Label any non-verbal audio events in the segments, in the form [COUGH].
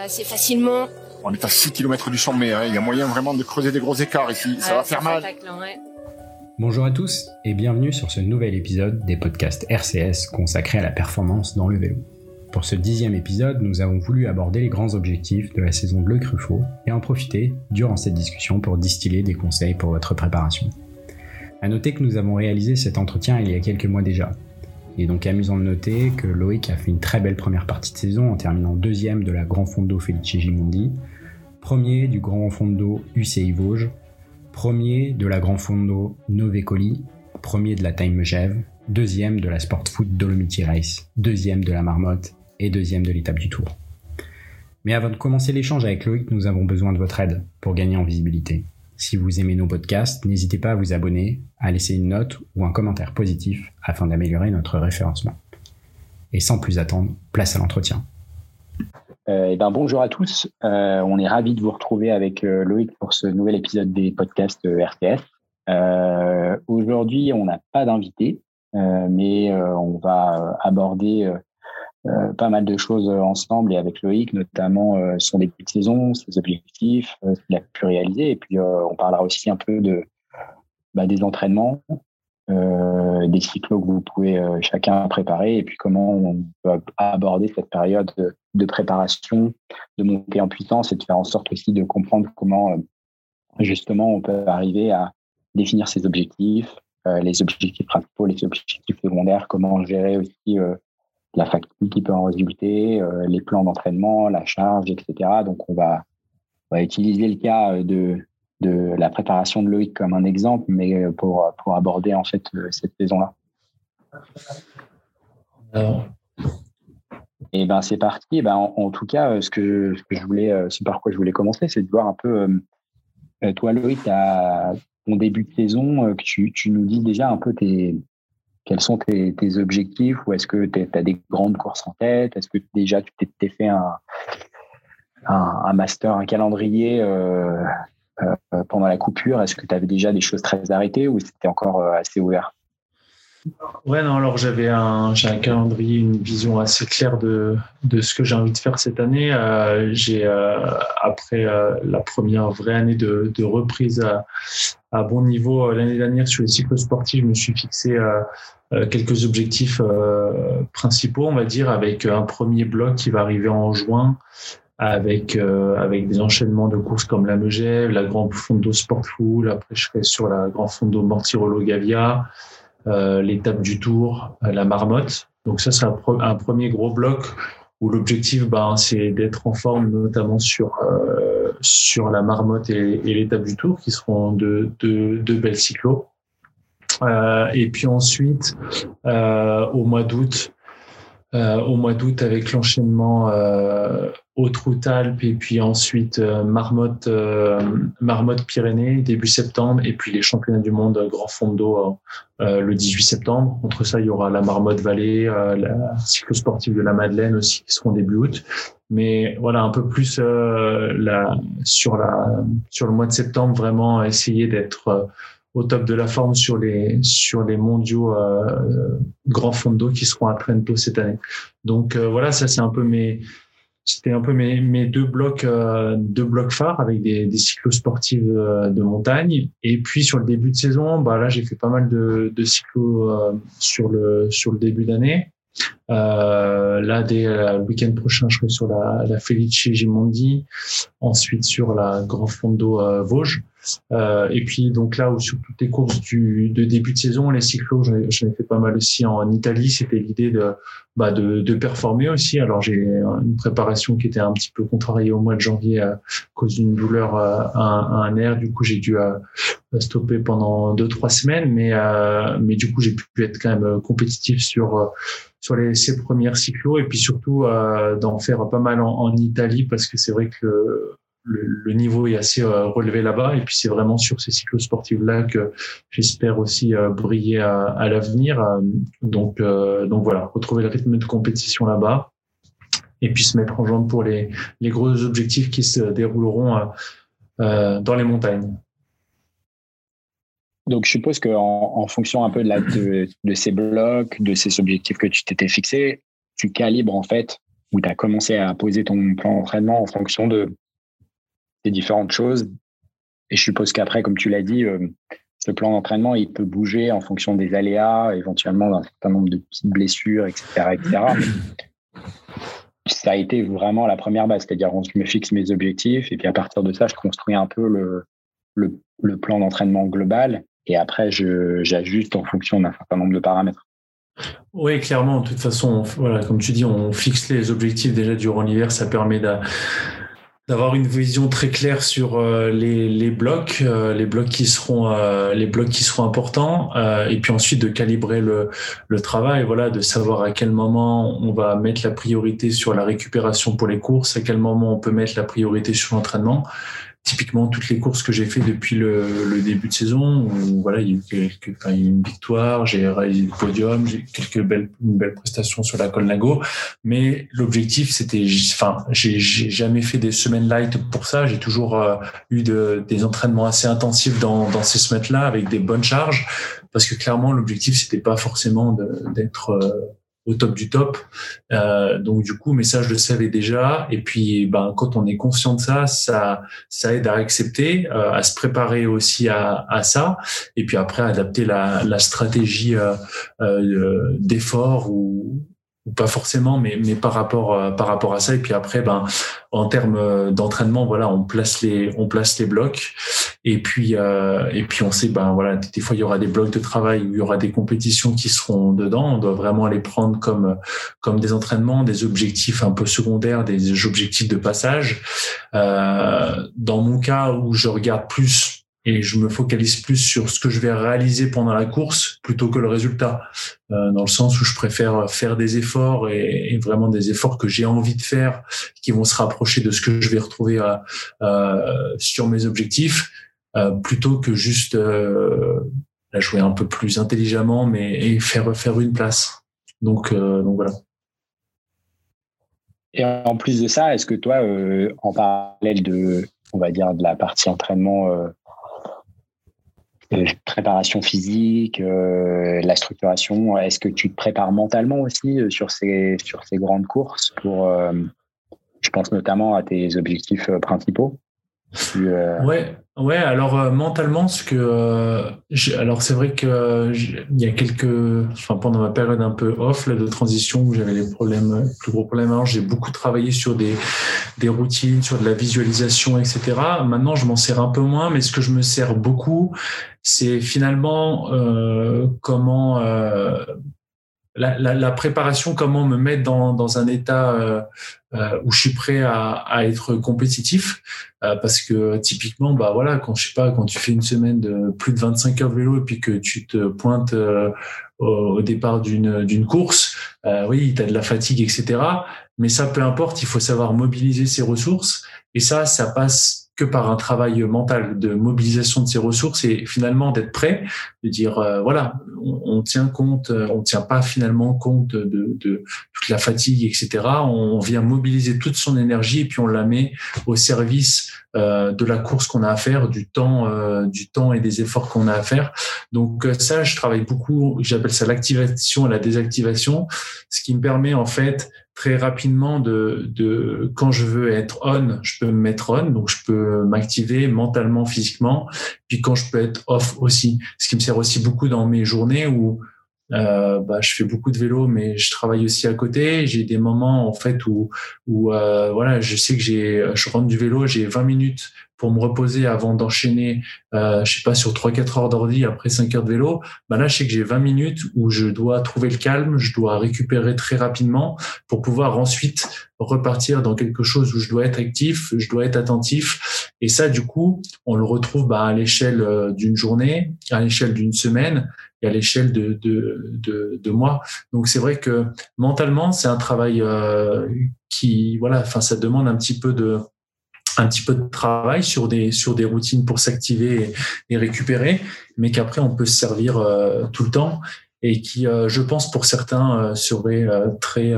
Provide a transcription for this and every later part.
assez facilement. On est à 6 km du sommet, hein. il y a moyen vraiment de creuser des gros écarts ici, ça va faire mal. Bonjour à tous et bienvenue sur ce nouvel épisode des podcasts RCS consacrés à la performance dans le vélo. Pour ce dixième épisode, nous avons voulu aborder les grands objectifs de la saison Bleu Cruffo et en profiter durant cette discussion pour distiller des conseils pour votre préparation. À noter que nous avons réalisé cet entretien il y a quelques mois déjà. Il est donc amusant de noter que Loïc a fait une très belle première partie de saison en terminant deuxième de la Grand Fondo Felice Gimondi, premier du Grand Fondo UCI Vosges, premier de la Grand Fondo Novecoli, premier de la Time Megève, deuxième de la Sport Food Dolomiti Race, deuxième de la Marmotte et deuxième de l'étape du Tour. Mais avant de commencer l'échange avec Loïc, nous avons besoin de votre aide pour gagner en visibilité. Si vous aimez nos podcasts, n'hésitez pas à vous abonner, à laisser une note ou un commentaire positif afin d'améliorer notre référencement. Et sans plus attendre, place à l'entretien. Euh, eh ben, bonjour à tous. Euh, on est ravis de vous retrouver avec euh, Loïc pour ce nouvel épisode des podcasts RTS. Aujourd'hui, on n'a pas d'invité, mais on va aborder euh, pas mal de choses euh, ensemble et avec Loïc, notamment euh, son début de saison, ses objectifs, ce qu'il a pu réaliser. Et puis, on parlera aussi un peu de, bah, des entraînements, des cyclos que vous pouvez chacun préparer et puis comment on peut aborder cette période de, préparation, de montée en puissance et de faire en sorte aussi de comprendre comment justement on peut arriver à définir ses objectifs, les objectifs principaux, les objectifs secondaires, comment gérer aussi la fatigue qui peut en résulter, euh, les plans d'entraînement, la charge, etc. Donc, on va, utiliser le cas euh, de, de la préparation de Loïc comme un exemple, mais euh, pour, pour aborder en fait cette saison-là. Et eh ben c'est parti. ben, en, tout cas, ce que, ce que je voulais, c'est par quoi je voulais commencer, c'est de voir un peu, toi Loïc, à ton début de saison, que tu, tu nous dis déjà un peu tes, quels sont tes, objectifs ou est-ce que tu as des grandes courses en tête? Est-ce que déjà tu t'es fait un, un, master, un calendrier euh, euh, pendant la coupure? Est-ce que tu avais déjà des choses très arrêtées ou c'était encore euh, assez ouvert? Ouais, non, alors j'avais un, un calendrier, une vision assez claire de, de ce que j'ai envie de faire cette année. j'ai, après la première vraie année de, de reprise à, bon niveau euh, l'année dernière sur les cycles sportifs. Je me suis fixé euh, euh, quelques objectifs principaux, on va dire, avec un premier bloc qui va arriver en juin, avec avec des enchaînements de courses comme la Megève, la Grand Fondo Sportful. Après, je serai sur la Grand Fondo Mortirolo Gavia, l'étape du Tour, la Marmotte. Donc ça, c'est un, premier gros bloc où l'objectif, ben, c'est d'être en forme, notamment sur sur la marmotte et, l'étape du tour, qui seront deux, de belles cyclos. Euh, et puis ensuite, euh, au mois d'août, euh, au mois d'août avec l'enchaînement euh, Haute-Route-Alpes et puis ensuite euh, Marmotte, Marmotte Pyrénées début septembre et puis les championnats du monde Grand Fondo le 18 septembre. Entre ça, il y aura la Marmotte Vallée, la cyclosportive de la Madeleine aussi qui seront début août. Mais voilà, un peu plus la, sur, la, sur le mois de septembre, vraiment essayer d'être au top de la forme sur les sur les mondiaux euh, grands fonds d'eau qui seront à Trento cette année. Donc euh, voilà, ça c'est un peu mes c'était un peu mes, mes deux blocs euh, deux blocs phares avec des, des cyclosportives euh, de montagne et puis sur le début de saison bah là j'ai fait pas mal de, de cyclos euh, sur le sur le début d'année euh, là, dès le week-end prochain, je serai sur la, Felice Gimondi, ensuite sur la Grand Fondo euh, Vosges. Euh, et puis donc là où sur toutes les courses de début de saison, les cyclos, j'en ai, fait pas mal aussi en Italie. C'était l'idée de, bah de, de performer aussi. Alors j'ai une préparation qui était un petit peu contrariée au mois de janvier à cause d'une douleur à, à, un nerf. Du coup j'ai dû stopper pendant deux trois semaines, mais mais du coup j'ai pu être quand même compétitif sur sur les, ces premières cyclos et puis surtout euh, d'en faire pas mal en, Italie parce que c'est vrai que le, niveau est assez euh, relevé là-bas et puis c'est vraiment sur ces cyclos sportifs là que j'espère aussi euh, briller à, à l'avenir. Donc donc voilà retrouver le rythme de compétition là-bas et puis se mettre en jambe pour les les gros objectifs qui se dérouleront dans les montagnes donc, je suppose qu'en en fonction un peu de, ces blocs, de ces objectifs que tu t'étais fixés, tu calibres en fait où tu as commencé à poser ton plan d'entraînement en fonction de des différentes choses. Et je suppose qu'après, comme tu l'as dit, euh, ce plan d'entraînement, il peut bouger en fonction des aléas, éventuellement d'un certain nombre de petites blessures, etc. etc. ça a été vraiment la première base, c'est-à-dire je me fixe mes objectifs et puis à partir de ça, je construis un peu le plan d'entraînement global et après, j'ajuste en fonction d'un certain nombre de paramètres. Oui, clairement. De toute façon, voilà, comme tu dis, on fixe les objectifs déjà durant l'hiver. Ça permet d'avoir une vision très claire sur euh, les, les blocs, euh, les blocs qui seront euh, les blocs qui seront importants, et puis ensuite de calibrer le, le travail, voilà, de savoir à quel moment on va mettre la priorité sur la récupération pour les courses, à quel moment on peut mettre la priorité sur l'entraînement typiquement toutes les courses que j'ai fait depuis le, le, début de saison où voilà il y a eu quelques enfin, il y a eu une victoire j'ai réalisé le podium j'ai quelques belles une belle prestation sur la Colnago. Mais l'objectif c'était enfin j'ai jamais fait des semaines light pour ça. J'ai toujours euh, eu de, des entraînements assez intensifs dans, dans ces semaines là avec des bonnes charges. Parce que clairement l'objectif c'était pas forcément d'être euh, au top du top. Euh, donc du coup, mais ça je le savais déjà. Et puis, ben quand on est conscient de ça, ça ça aide à accepter, euh, à se préparer aussi à, à ça. Et puis après, adapter la, la stratégie euh, euh d'effort ou ou pas forcément, mais, mais par rapport euh, par rapport à ça. Et puis après, ben en termes euh, d'entraînement, voilà, on place les on place les blocs. Et puis euh, et puis on sait, ben voilà, des fois il y aura des blocs de travail où il y aura des compétitions qui seront dedans. On doit vraiment les prendre comme comme des entraînements, des objectifs un peu secondaires, des objectifs de passage. Euh, dans mon cas où je regarde plus et je me focalise plus sur ce que je vais réaliser pendant la course plutôt que le résultat, euh, dans le sens où je préfère faire des efforts et, vraiment des efforts que j'ai envie de faire, qui vont se rapprocher de ce que je vais retrouver euh, euh sur mes objectifs, euh, plutôt que juste euh, la jouer un peu plus intelligemment, mais et faire faire une place. Donc, donc voilà. Et en plus de ça, est-ce que toi, en parallèle de, on va dire, de la partie entraînement préparation physique, euh, la structuration. Est-ce que tu te prépares mentalement aussi euh, sur ces, sur ces grandes courses pour, euh, je pense notamment à tes objectifs principaux? Ouais, Ouais, alors euh, mentalement, ce que euh, alors c'est vrai que il y a quelques, enfin pendant ma période un peu off là, de transition où j'avais les problèmes, plus gros problèmes, alors j'ai beaucoup travaillé sur des des routines, sur de la visualisation, etc. Maintenant, je m'en sers un peu moins, mais ce que je me sers beaucoup, c'est finalement euh, comment la, la, la, préparation, comment me mettre dans, dans un état euh, euh, où je suis prêt à, être compétitif, euh, parce que typiquement, bah voilà, quand je sais pas, quand tu fais une semaine de plus de 25 heures vélo et puis que tu te pointes au, départ d'une d'une course, oui, tu as de la fatigue, etc. Mais ça, peu importe, il faut savoir mobiliser ses ressources et ça, ça passe que par un travail mental de mobilisation de ses ressources et finalement d'être prêt, de dire euh, voilà, on, tient compte, euh, on tient pas finalement compte de, de, toute la fatigue, etc. On vient mobiliser toute son énergie et puis on la met au service euh, de la course qu'on a à faire, du temps, euh, du temps et des efforts qu'on a à faire. Donc ça, je travaille beaucoup. J'appelle ça l'activation et la désactivation, ce qui me permet en fait très rapidement de, de quand je veux être on, je peux me mettre on, donc je peux m'activer mentalement, physiquement, puis quand je peux être off aussi, ce qui me sert aussi beaucoup dans mes journées où euh, bah, je fais beaucoup de vélo, mais je travaille aussi à côté. J'ai des moments en fait où, où euh, voilà, je sais que j'ai, je rentre du vélo, j'ai 20 minutes pour me reposer avant d'enchaîner, euh, je sais pas, sur 3-4 heures d'ordi après 5 heures de vélo, bah là, je sais que j'ai 20 minutes où je dois trouver le calme, je dois récupérer très rapidement pour pouvoir ensuite repartir dans quelque chose où je dois être actif, je dois être attentif. Et ça, du coup, on le retrouve bah, à l'échelle euh, d'une journée, à l'échelle d'une semaine et à l'échelle de, de, de, de mois. Donc, c'est vrai que mentalement, c'est un travail euh, qui, voilà, enfin, ça demande un petit peu de un petit peu de travail sur des sur des routines pour s'activer et, récupérer, mais qu'après on peut se servir euh, tout le temps et qui, euh, je pense, pour certains euh, serait très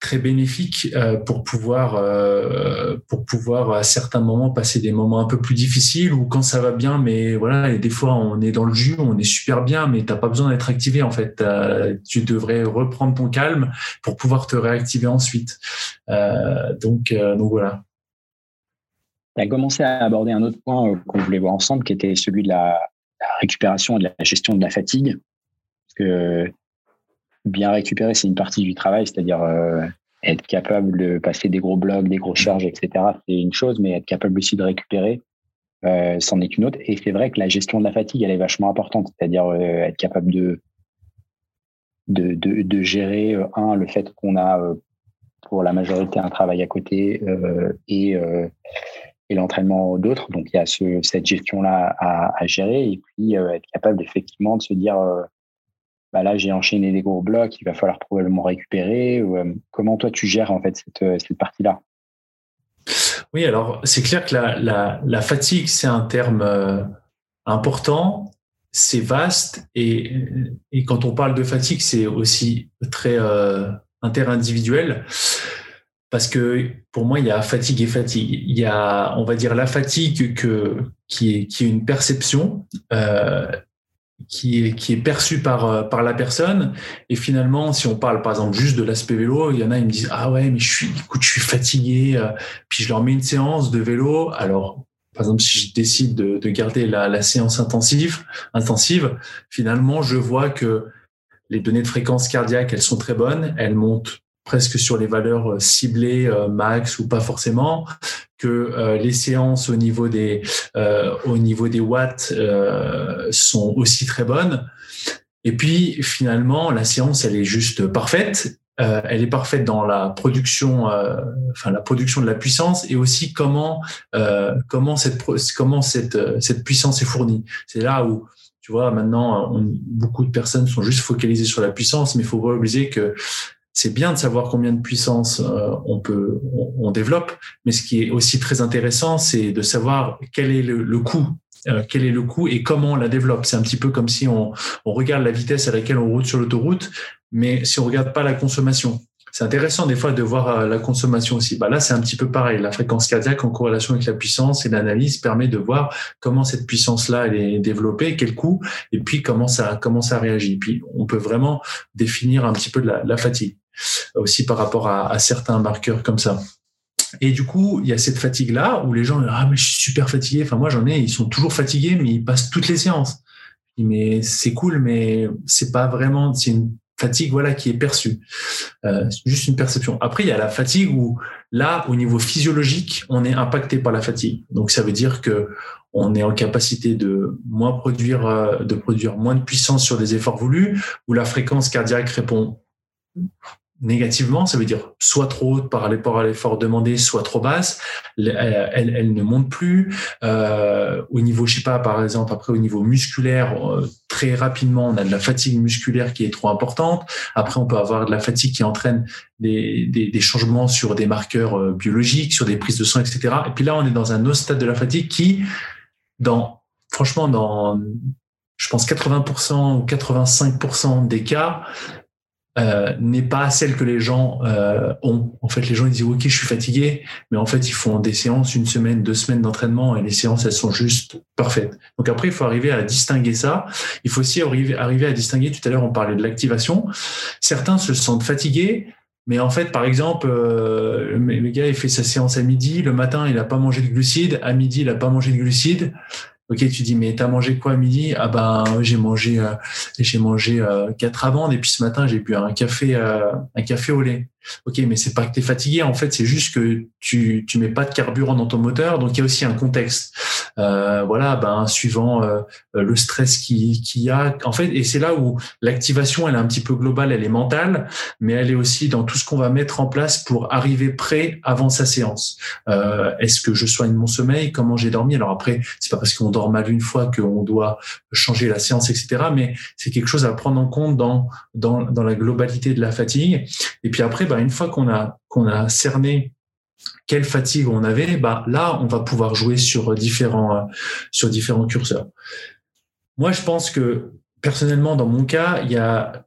très bénéfique euh, pour pouvoir euh, pour pouvoir à certains moments passer des moments un peu plus difficiles ou quand ça va bien mais voilà et des fois on est dans le jus on est super bien mais t'as pas besoin d'être activé en fait. Tu devrais reprendre ton calme pour pouvoir te réactiver ensuite. Euh, donc donc voilà tu as commencé à aborder un autre point qu'on voulait voir ensemble qui était celui de la, récupération et de la gestion de la fatigue parce que bien récupérer, c'est une partie du travail, c'est-à-dire euh, être capable de passer des gros blocs, des grosses charges, etc. C'est une chose, mais être capable aussi de récupérer, euh, c'en est une autre. Et c'est vrai que la gestion de la fatigue, elle est vachement importante, c'est-à-dire euh, être capable de, de, de, gérer, un, le fait qu'on a pour la majorité un travail à côté et, et l'entraînement d'autres. Donc il y a ce, cette gestion-là à, gérer et puis être capable effectivement de se dire bah là j'ai enchaîné des gros blocs, il va falloir probablement récupérer. Euh, comment toi tu gères en fait cette, euh, cette partie-là? Oui, alors c'est clair que la, fatigue c'est un terme euh, important, c'est vaste et, et, quand on parle de fatigue c'est aussi très euh, interindividuel. Parce que pour moi, il y a fatigue et fatigue. Il y a, on va dire, la fatigue que, qui, est, qui est une perception euh, qui est, qui est perçu par, euh, par la personne. Et finalement, si on parle par exemple juste de l'aspect vélo, il y en a, ils me disent Ah ouais, mais je suis, écoute, je suis fatigué. Euh, puis je leur mets une séance de vélo. Alors, par exemple, si je décide de, de garder la, la séance intensive, intensive, finalement, je vois que les données de fréquence cardiaque, elles sont très bonnes. Elles montent presque sur les valeurs euh, ciblées max ou pas forcément que euh, les séances au niveau des euh, au niveau des watts euh, sont aussi très bonnes. Et puis finalement, la séance, elle est juste parfaite. elle est parfaite dans la production, enfin la production de la puissance et aussi comment comment cette comment cette cette puissance est fournie. C'est là où tu vois, maintenant, beaucoup de personnes sont juste focalisées sur la puissance, mais il faut pas oublier que c'est bien de savoir combien de puissance euh, on peut on, développe, mais ce qui est aussi très intéressant, c'est de savoir quel est le, coût euh, quel est le coût et comment on la développe. C'est un petit peu comme si on, on, regarde la vitesse à laquelle on route sur l'autoroute, mais si on regarde pas la consommation. C'est intéressant des fois de voir euh, la consommation aussi. Bah là, c'est un petit peu pareil. La fréquence cardiaque en corrélation avec la puissance et l'analyse permet de voir comment cette puissance-là est développée, quel coût, et puis comment ça comment ça réagit. Puis on peut vraiment définir un petit peu la fatigue aussi par rapport à, certains marqueurs comme ça. Et du coup, il y a cette fatigue-là où les gens, ah, mais je suis super fatigué. Enfin, moi, j'en ai, ils sont toujours fatigués, mais ils passent toutes les séances. Mais c'est cool, mais c'est pas vraiment, c'est une fatigue, voilà, qui est perçue. Euh, juste une perception. Après, il y a la fatigue où, là, au niveau physiologique, on est impacté par la fatigue. Donc, ça veut dire que on est en capacité de moins produire, euh, de produire moins de puissance sur des efforts voulus, où la fréquence cardiaque répond négativement, ça veut dire soit trop haute par rapport à l'effort demandé, soit trop basse. Elle, elle, ne monte plus. Euh, au niveau, je sais pas, par exemple, après au niveau musculaire, euh, très rapidement, on a de la fatigue musculaire qui est trop importante. Après, on peut avoir de la fatigue qui entraîne des, des, des changements sur des marqueurs euh, biologiques, sur des prises de sang, etc. Et puis là, on est dans un autre stade de la fatigue qui, dans, franchement, dans, je pense 80% ou 85% des cas, euh, n'est pas celle que les gens euh, ont. En fait, les gens ils disent ok, je suis fatigué, mais en fait ils font des séances une semaine, deux semaines d'entraînement et les séances elles sont juste parfaites. Donc après il faut arriver à distinguer ça. Il faut aussi arriver, à distinguer. Tout à l'heure on parlait de l'activation. Certains se sentent fatigués. Mais en fait, par exemple, euh, le gars, il fait sa séance à midi. Le matin, il n'a pas mangé de glucides. À midi, il n'a pas mangé de glucides. Ok, tu dis mais t'as mangé quoi à midi? Ah ben j'ai mangé euh, j'ai mangé euh, quatre amandes et puis ce matin j'ai bu un café euh, un café au lait. Ok, mais c'est pas que tu es fatigué, en fait, c'est juste que tu tu mets pas de carburant dans ton moteur, donc il y a aussi un contexte. Euh, voilà, ben suivant euh, le stress qui qui y a, en fait, et c'est là où l'activation elle est un petit peu globale, elle est mentale, mais elle est aussi dans tout ce qu'on va mettre en place pour arriver prêt avant sa séance. Euh, Est-ce que je soigne mon sommeil? Comment j'ai dormi? Alors après, c'est pas parce qu'on dort mal une fois qu'on doit changer la séance, etc. Mais c'est quelque chose à prendre en compte dans dans dans la globalité de la fatigue. Et puis après, ben, une fois qu'on a, qu'on a cerné quelle fatigue on avait, bah, là, on va pouvoir jouer sur différents, euh, sur différents curseurs. Moi, je pense que personnellement, dans mon cas, il y a,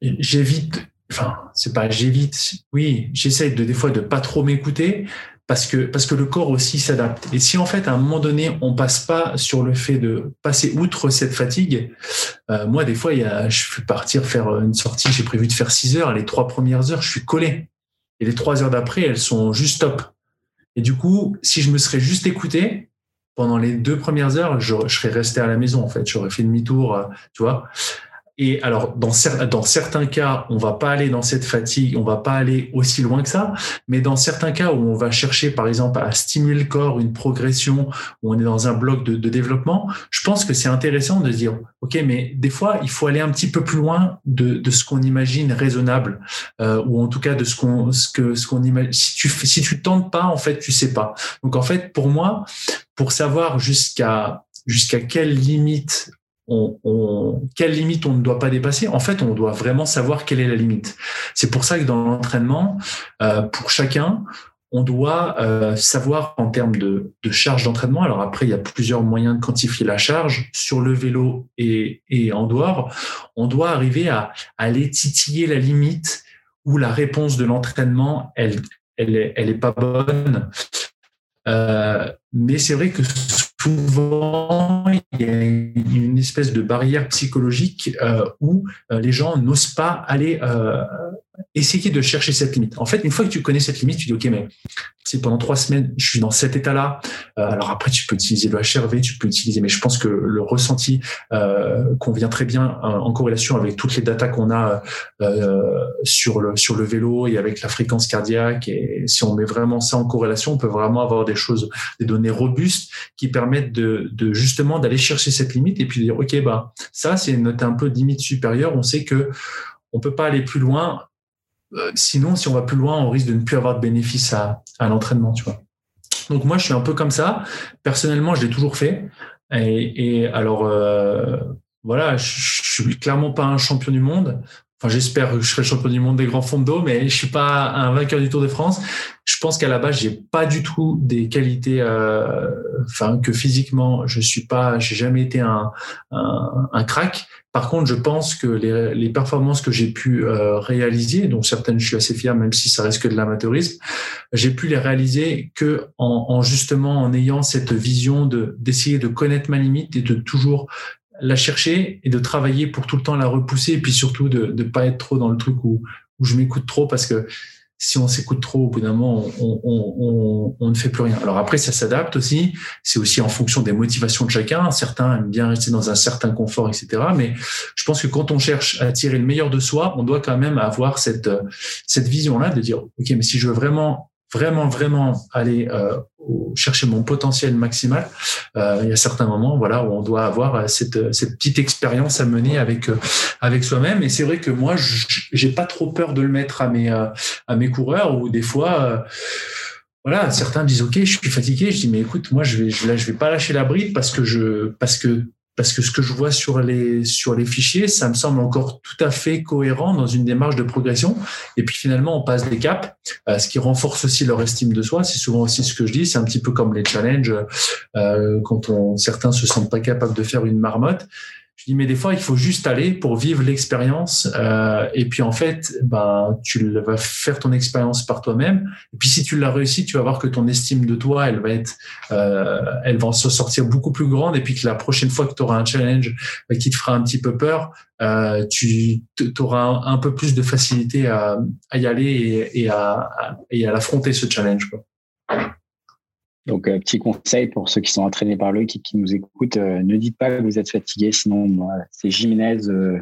j'évite, enfin, c'est pas j'évite. Oui, j'essaye de des fois de pas trop m'écouter parce que parce que le corps aussi s'adapte. Et si en fait à un moment donné on passe pas sur le fait de passer outre cette fatigue, euh, moi des fois y a, je vais partir faire une sortie, j'ai prévu de faire 6 heures, les trois premières heures je suis collé et les trois heures d'après elles sont juste top. Et du coup si je me serais juste écouté pendant les deux premières heures, je, je serais resté à la maison en fait, j'aurais fait demi-tour, euh, tu vois. Et alors, dans, certains cas, on va pas aller dans cette fatigue, on va pas aller aussi loin que ça, mais dans certains cas où on va chercher, par exemple, à stimuler le corps, une progression, où on est dans un bloc de, de développement, je pense que c'est intéressant de dire, OK, mais des fois, il faut aller un petit peu plus loin de, de ce qu'on imagine raisonnable, euh, ou en tout cas de ce qu'on ce que ce qu'on imagine. Si tu si tu tentes pas, en fait, tu sais pas. Donc, en fait, pour moi, pour savoir jusqu'à jusqu'à quelle limite on, on, quelle limite on ne doit pas dépasser? En fait, on doit vraiment savoir quelle est la limite. C'est pour ça que dans l'entraînement, euh, pour chacun, on doit euh, savoir en termes de, de charge d'entraînement. Alors après, il y a plusieurs moyens de quantifier la charge sur le vélo et, et en dehors. On doit arriver à, à aller titiller la limite où la réponse de l'entraînement, elle, elle, est, elle est pas bonne. Euh, mais c'est vrai que souvent, il y a une espèce de barrière psychologique euh, où euh, les gens n'osent pas aller euh, essayer de chercher cette limite. En fait, une fois que tu connais cette limite, tu dis, OK, mais si pendant trois semaines, je suis dans cet état-là, euh, alors après, tu peux utiliser le HRV, tu peux utiliser, mais je pense que le ressenti euh, convient très bien euh, en corrélation avec toutes les datas qu'on a sur, le, sur le vélo et avec la fréquence cardiaque. Et si on met vraiment ça en corrélation, on peut vraiment avoir des choses, des données robustes qui permettent de, de justement d'aller chercher cette limite et puis de dire, OK, bah, ça, c'est notre un peu limite supérieure. On sait que on peut pas aller plus loin euh, sinon, si on va plus loin, on risque de ne plus avoir de bénéfice à, l'entraînement, tu vois. Donc moi, je suis un peu comme ça. Personnellement, je l'ai toujours fait. Et, et alors, euh, voilà, je, je suis clairement pas un champion du monde. Enfin, j'espère que je serai champion du monde des grands fonds d'eau, mais je suis pas un vainqueur du Tour de France. Je pense qu'à la base, j'ai pas du tout des qualités, euh, enfin que physiquement, je suis pas, j'ai jamais été un, un, un crack. Par contre, je pense que les, les performances que j'ai pu euh, réaliser, dont certaines je suis assez fier, même si ça reste que de l'amateurisme, j'ai pu les réaliser que en, en, justement en ayant cette vision de d'essayer de connaître ma limite et de toujours la chercher et de travailler pour tout le temps la repousser et puis surtout de ne pas être trop dans le truc où, où je m'écoute trop parce que si on s'écoute trop, au bout d'un moment, on, on, on, on, ne fait plus rien. Alors après, ça s'adapte aussi. C'est aussi en fonction des motivations de chacun. Certains aiment bien rester dans un certain confort, etc. Mais je pense que quand on cherche à tirer le meilleur de soi, on doit quand même avoir cette, cette vision-là de dire, OK, mais si je veux vraiment vraiment, vraiment aller euh, chercher mon potentiel maximal, euh, il y a certains moments voilà, où on doit avoir cette, cette petite expérience à mener avec, euh, avec soi-même. Et c'est vrai que moi, j'ai pas trop peur de le mettre à mes, euh, à mes coureurs ou des fois, euh, voilà, certains disent OK, je suis fatigué. Je dis mais écoute, moi je vais je vais pas lâcher la bride parce que je parce que parce que ce que je vois sur les sur les fichiers, ça me semble encore tout à fait cohérent dans une démarche de progression. Et puis finalement, on passe des caps, euh, ce qui renforce aussi leur estime de soi. C'est souvent aussi ce que je dis. C'est un petit peu comme les challenges euh, quand on, certains se sentent pas capables de faire une marmotte. Je dis, mais des fois, il faut juste aller pour vivre l'expérience. Euh, et puis, en fait, ben, tu vas faire ton expérience par toi-même. Et puis, si tu l'as réussi, tu vas voir que ton estime de toi, elle va être, euh, elle va se sortir beaucoup plus grande. Et puis, que la prochaine fois que tu auras un challenge euh, qui te fera un petit peu peur, euh, tu auras un, peu plus de facilité à, à y aller et, et à, et à l'affronter, ce challenge. Quoi. Donc, euh, petit conseil pour ceux qui sont entraînés par lui, qui, qui nous écoutent, euh, ne dites pas que vous êtes fatigué, sinon c'est Jiménez. Euh,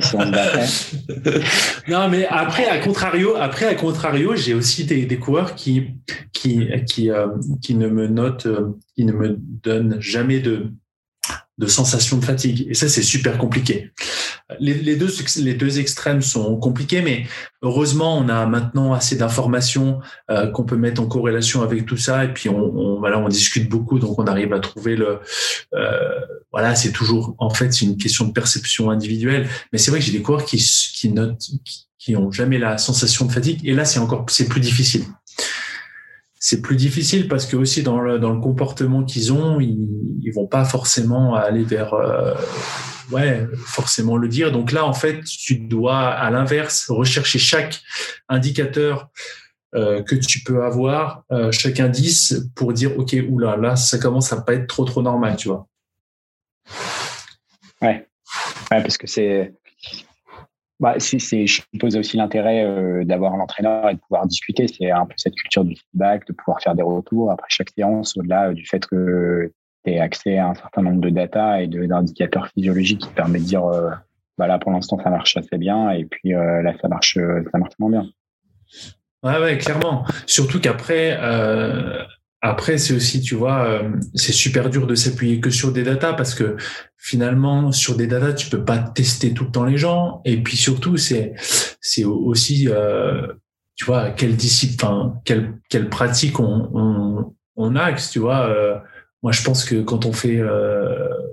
si on [LAUGHS] non, mais après, à contrario, après, à contrario, j'ai aussi des, des, coureurs qui, qui, qui, qui ne me notent, qui ne me donnent jamais de, de sensation de fatigue. Et ça, c'est super compliqué. Les, deux, les deux extrêmes sont compliqués, mais heureusement, on a maintenant assez d'informations euh, qu'on peut mettre en corrélation avec tout ça. Et puis, on, on, voilà, on discute beaucoup, donc on arrive à trouver le. Euh, voilà, c'est toujours, en fait, c'est une question de perception individuelle. Mais c'est vrai que j'ai des coureurs qui, qui notent, qui, qui ont jamais la sensation de fatigue. Et là, c'est encore, c'est plus difficile c'est plus difficile parce que aussi dans le, comportement qu'ils ont, ils, ils vont pas forcément aller vers euh, ouais forcément le dire. Donc là en fait, tu dois à l'inverse rechercher chaque indicateur euh, que tu peux avoir, euh, chaque indice pour dire ok oula là ça commence à pas être trop trop normal, tu vois. Ouais parce que c'est bah, c'est, je suppose aussi l'intérêt euh, d'avoir l'entraîneur et de pouvoir discuter. C'est un peu cette culture du feedback, de pouvoir faire des retours après chaque séance, au-delà euh, du fait que tu aies accès à un certain nombre de data et d'indicateurs physiologiques qui permettent de dire, euh, bah là pour l'instant ça marche assez bien et puis là ça marche, ça marche moins bien. Ouais, ouais, clairement. Surtout qu'après, après, c'est aussi, tu vois, euh, c'est super dur de s'appuyer que sur des datas parce que finalement, sur des datas, tu peux pas tester tout le temps les gens. Et puis surtout, c'est c'est aussi, euh, tu vois, quelle discipline, quelle quelle pratique on on, on axe, tu vois. Euh, moi, je pense que quand on fait,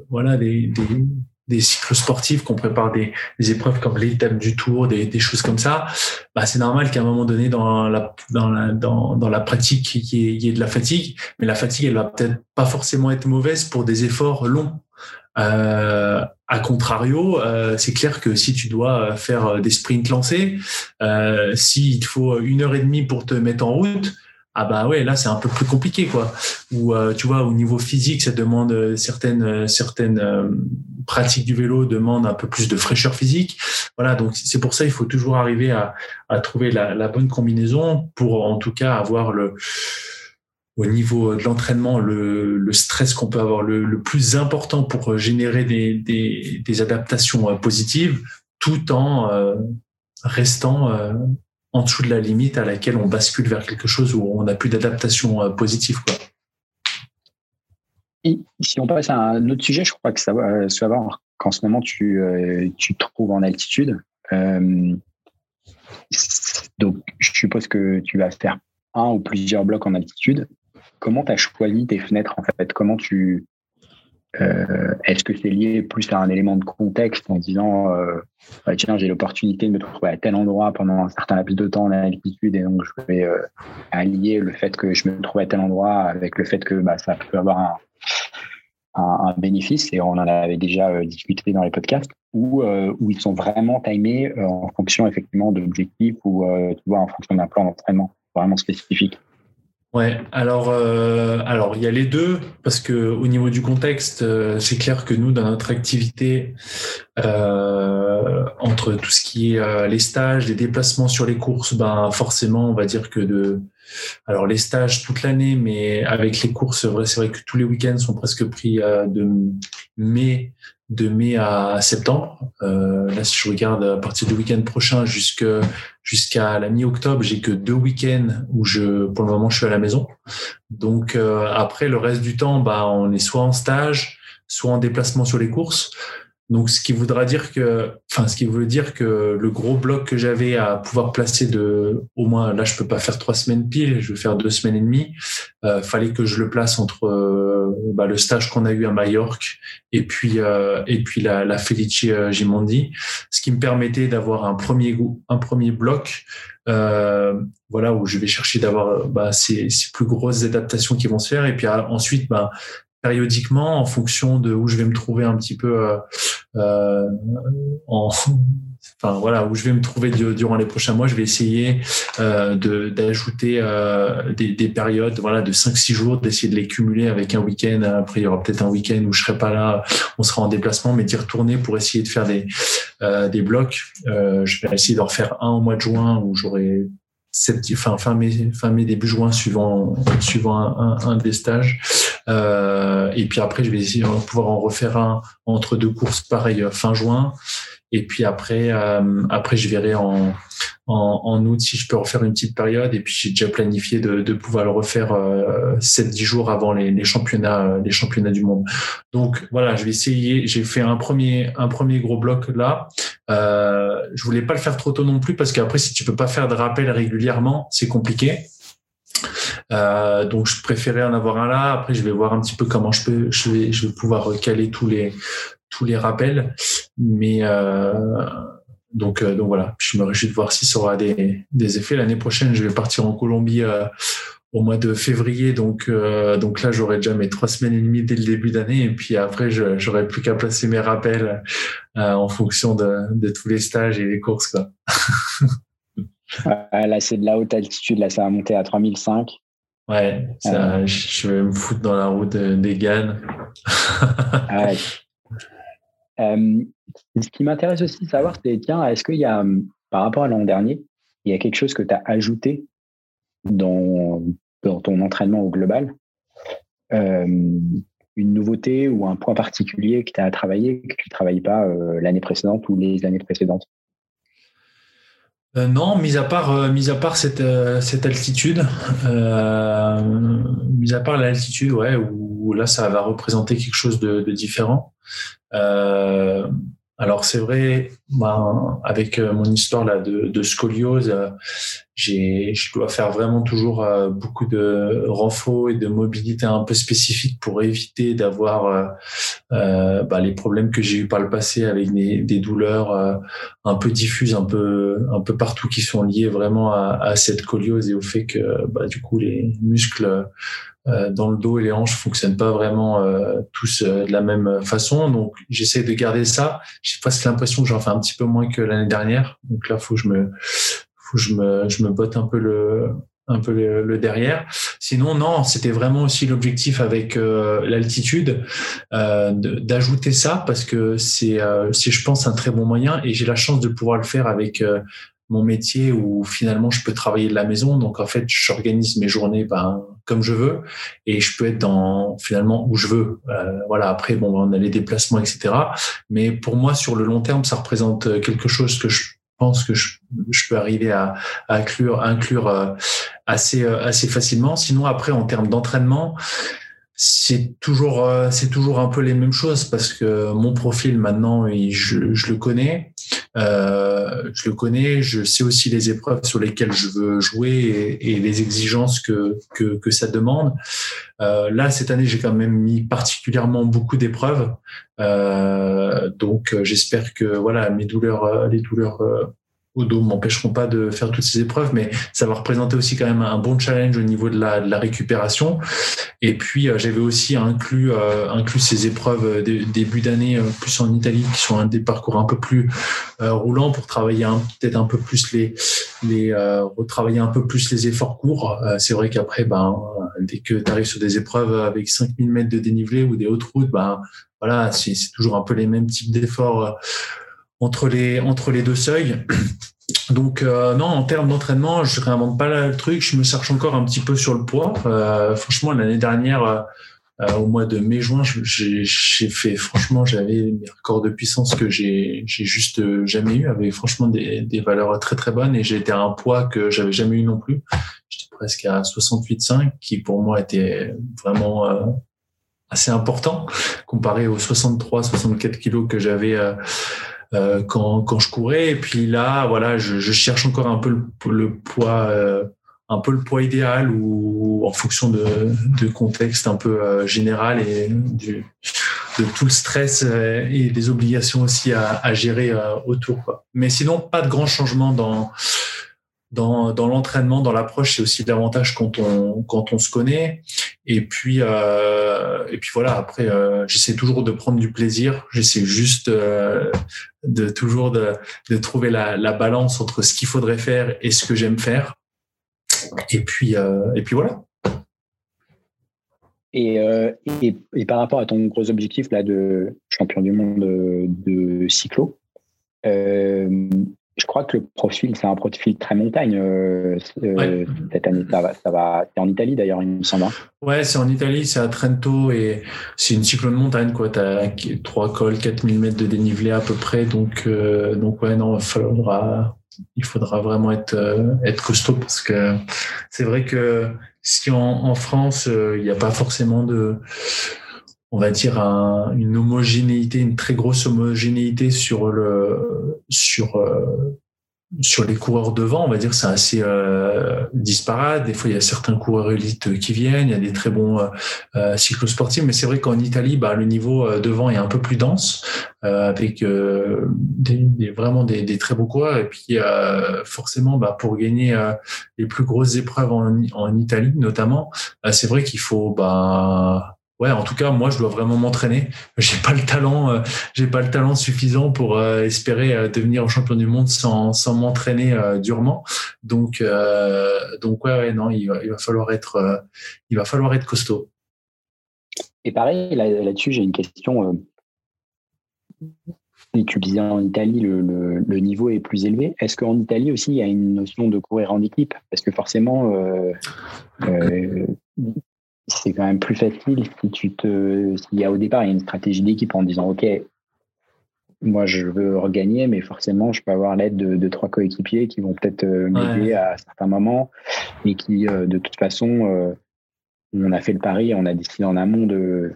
voilà, des, des des cycles sportifs, qu'on prépare des, épreuves comme l'étape du tour, des, choses comme ça, bah, c'est normal qu'à un moment donné, dans la, dans la, dans, la pratique, il y, ait, de la fatigue, mais la fatigue, elle va peut-être pas forcément être mauvaise pour des efforts longs. Euh, à contrario, euh, c'est clair que si tu dois faire des sprints lancés, euh, s'il te faut une heure et demie pour te mettre en route, ah bah ouais là c'est un peu plus compliqué quoi. Ou euh, tu vois au niveau physique ça demande euh, certaines euh, certaines pratiques du vélo demandent un peu plus de fraîcheur physique. Voilà donc c'est pour ça il faut toujours arriver à, à trouver la, la, bonne combinaison pour en tout cas avoir le au niveau de l'entraînement le, le, stress qu'on peut avoir le, le, plus important pour générer des, des, des adaptations positives tout en restant en dessous de la limite à laquelle on bascule vers quelque chose où on n'a plus d'adaptation euh, positive. Si on passe à un autre sujet, je crois que ça va savoir qu'en ce moment tu, euh, tu te trouves en altitude. Euh, donc, je suppose que tu vas faire un ou plusieurs blocs en altitude. Comment tu as choisi tes fenêtres en fait? Comment tu, euh, Est-ce que c'est lié plus à un élément de contexte en disant euh, bah, tiens j'ai l'opportunité de me trouver à tel endroit pendant un certain laps de temps en altitude et donc je vais euh, allier le fait que je me trouve à tel endroit avec le fait que bah, ça peut avoir un, bénéfice et on en avait déjà discuté dans les podcasts où, où ils sont vraiment timés en fonction effectivement d'objectifs ou tu vois en fonction d'un plan d'entraînement vraiment spécifique. Ouais, alors euh, alors il y a les deux parce que au niveau du contexte, euh, c'est clair que nous dans notre activité euh, entre tout ce qui est les stages, les déplacements sur les courses, ben forcément on va dire que de alors les stages toute l'année, mais avec les courses, c'est vrai que tous les week-ends sont presque pris de mai de mai à septembre. Euh, là, si je regarde à partir du week-end prochain jusqu'à la mi-octobre, j'ai que deux week-ends où je, pour le moment, je suis à la maison. Donc euh, après, le reste du temps, bah, on est soit en stage, soit en déplacement sur les courses. Donc, ce qui voudra dire que, enfin, ce qui veut dire que le gros bloc que j'avais à pouvoir placer de, au moins, là, je peux pas faire trois semaines pile, je vais faire deux semaines et demie. Euh, fallait que je le place entre euh, bah, le stage qu'on a eu à Majorque et puis euh, et puis la, la Felice euh, Gimondi, ce qui me permettait d'avoir un premier un premier bloc, euh, voilà, où je vais chercher d'avoir bah, ces, ces, plus grosses adaptations qui vont se faire et puis ensuite, bah, périodiquement en fonction de où je vais me trouver un petit peu euh, euh en enfin voilà où je vais me trouver durant les prochains mois. Je vais essayer euh, de d'ajouter euh, des, des, périodes voilà de 5 6 jours d'essayer de les cumuler avec un week-end. Après il y aura peut-être un week-end où je serai pas là on sera en déplacement mais d'y retourner pour essayer de faire des euh, des blocs. Euh, je vais essayer d'en faire un au mois de juin où j'aurai fin, fin mai, fin mai, début juin, suivant, suivant un, un, un des stages. Euh, et puis après, je vais essayer de pouvoir en refaire un entre deux courses, pareil, euh, fin juin. Et puis après, euh, après, je verrai en, en, en, août si je peux refaire une petite période. Et puis j'ai déjà planifié de, de pouvoir le refaire euh, 7-10 jours avant les, les, championnats, euh, les championnats du monde. Donc voilà, je vais essayer. J'ai fait un premier, un premier gros bloc là. Euh, je voulais pas le faire trop tôt non plus parce qu'après, si tu peux pas faire de rappel régulièrement, c'est compliqué. Euh, donc je préférais en avoir un là. Après, je vais voir un petit peu comment je peux, je vais, je vais pouvoir caler tous les tous les rappels. Mais euh, donc, euh, donc voilà, je me réjouis de voir si ça aura des, des effets. L'année prochaine, je vais partir en Colombie euh, au mois de février. Donc, euh, donc là, j'aurais déjà mes trois semaines et demie dès le début d'année. Et puis après, j'aurais plus qu'à placer mes rappels euh, en fonction de, de, tous les stages et les courses. Quoi. [LAUGHS] là, c'est de la haute altitude. Là, ça va monter à 3005. Ouais, ça, euh. je vais me foutre dans la route des Gannes. ouais. [LAUGHS] ce qui m'intéresse aussi de savoir, c'est, tiens, est-ce qu'il y a, par rapport à l'an dernier, il y a quelque chose que tu as ajouté dans, dans ton entraînement au global euh, une nouveauté ou un point particulier que tu as à travailler que tu ne travaillais pas euh, l'année précédente ou les années précédentes? Euh, non, mis à part, mis à part cette, cette altitude, mis à part l'altitude, ouais, où, là ça va représenter quelque chose de, différent. Alors c'est vrai, ben, avec euh, mon histoire là de, de scoliose, euh, je dois faire vraiment toujours euh, beaucoup de renfort et de mobilité un peu spécifique pour éviter d'avoir euh, bah, les problèmes que j'ai eu par le passé avec des, douleurs un peu diffuses, un peu un peu partout qui sont liées vraiment à, à cette scoliose et au fait que bah, du coup les muscles euh, dans le dos et les hanches fonctionnent pas vraiment euh, tous euh, de la même façon. Donc j'essaie de garder ça. J'ai presque l'impression que j'en fais un petit peu moins que l'année dernière. Donc là, faut que je me, je me, je me botte un peu le, un peu le, derrière. Sinon, non, c'était vraiment aussi l'objectif avec l'altitude euh, d'ajouter ça parce que c'est, c'est, je pense, un très bon moyen et j'ai la chance de pouvoir le faire avec mon métier où finalement je peux travailler de la maison. Donc en fait, j'organise mes journées ben, comme je veux et je peux être dans finalement où je veux. Euh, voilà. Après, bon, on a les déplacements, etc. Mais pour moi, sur le long terme, ça représente quelque chose que je pense que je, peux arriver à, inclure, euh, euh, assez facilement. Sinon, après, en termes d'entraînement, c'est toujours c'est toujours un peu les mêmes choses parce que mon profil maintenant je, je le connais euh, je le connais, je sais aussi les épreuves sur lesquelles je veux jouer et, les exigences que, que, que ça demande. Euh, là, cette année, j'ai quand même mis particulièrement beaucoup d'épreuves. Euh, donc, euh, j'espère que voilà, mes douleurs, euh, les douleurs au m'empêcheront pas de faire toutes ces épreuves, mais ça va représenter aussi quand même un bon challenge au niveau de la, de la récupération. Et puis euh, j'avais aussi inclus euh, inclus ces épreuves euh, début d'année plus en Italie, qui sont un des parcours un peu plus roulants pour travailler peut-être un peu plus les les retravailler un peu plus les efforts courts. C'est vrai qu'après, ben dès que tu arrives sur des épreuves avec 5000 mètres de dénivelé ou des hautes routes, ben voilà, c'est toujours un peu les mêmes types d'efforts entre les entre les deux seuils. [CLEARS THROAT] Donc euh, non, en termes d'entraînement, je réinvente pas le truc. Je me cherche encore un petit peu sur le poids. Euh, franchement, l'année dernière, euh, au mois de mai-juin, j'ai fait. Franchement, j'avais des records de puissance que j'ai juste jamais eu. Avait franchement des, des valeurs très très bonnes et été à un poids que j'avais jamais eu non plus. J'étais presque à 68,5, qui pour moi était vraiment assez important comparé aux 63-64 kilos que j'avais euh, quand, quand je courais. Et puis là, voilà, je, je cherche encore un peu le, le poids, euh, un peu le poids idéal ou en fonction de, de contexte un peu euh, général et du, de tout le stress et des obligations aussi à, à gérer autour. Quoi. Mais sinon, pas de grands changements dans dans, l'entraînement, dans l'approche, c'est aussi l'avantage quand on quand on se connaît. Et puis euh, et puis voilà. Après, euh, j'essaie toujours de prendre du plaisir. J'essaie juste euh, de toujours de, trouver la, la balance entre ce qu'il faudrait faire et ce que j'aime faire. Et puis et puis voilà. Et, et, par rapport à ton gros objectif là de champion du monde de, de cyclo, je crois que le profil, c'est un profil très montagne euh, euh, cette année. Ça va, ça va. C'est en Italie d'ailleurs, il me semble. Hein. Ouais, c'est en Italie, c'est à Trento et c'est une cyclone montagne quoi. T'as trois cols, 4000 mètres de dénivelé à peu près, donc euh, donc ouais non, il faudra il faudra vraiment être être costaud parce que c'est vrai que si en, en France il n'y a pas forcément de on va dire une homogénéité, une très grosse homogénéité sur le sur euh, sur les coureurs devant, on va dire c'est assez euh, disparate. Des fois, il y a certains coureurs élites qui viennent, il y a des très bons euh, euh cyclosportifs, mais c'est vrai qu'en Italie, bah, le niveau euh, devant est un peu plus dense, euh, avec des, vraiment des, très beaux coureurs. Et puis, forcément, bah, pour gagner les plus grosses épreuves en, en Italie, notamment, c'est vrai qu'il faut bah, ouais, en tout cas, moi, je dois vraiment m'entraîner. [LAUGHS] J'ai pas le talent, euh, j'ai pas le talent suffisant pour euh, espérer euh, devenir champion du monde sans, sans m'entraîner durement. Donc, donc ouais, non, il va, il va falloir être, il va falloir être costaud. Et pareil, là-dessus, j'ai une question. Et tu disais en Italie, le, le, niveau est plus élevé. Est-ce qu'en Italie aussi, il y a une notion de courir en équipe? Parce que forcément, c'est quand même plus facile si tu te, s'il y a au départ il y a une stratégie d'équipe en disant ok, moi je veux regagner, mais forcément je peux avoir l'aide de, trois coéquipiers qui vont peut-être euh, m'aider à certains moments et qui euh, de toute façon euh, on a fait le pari, on a décidé en amont de,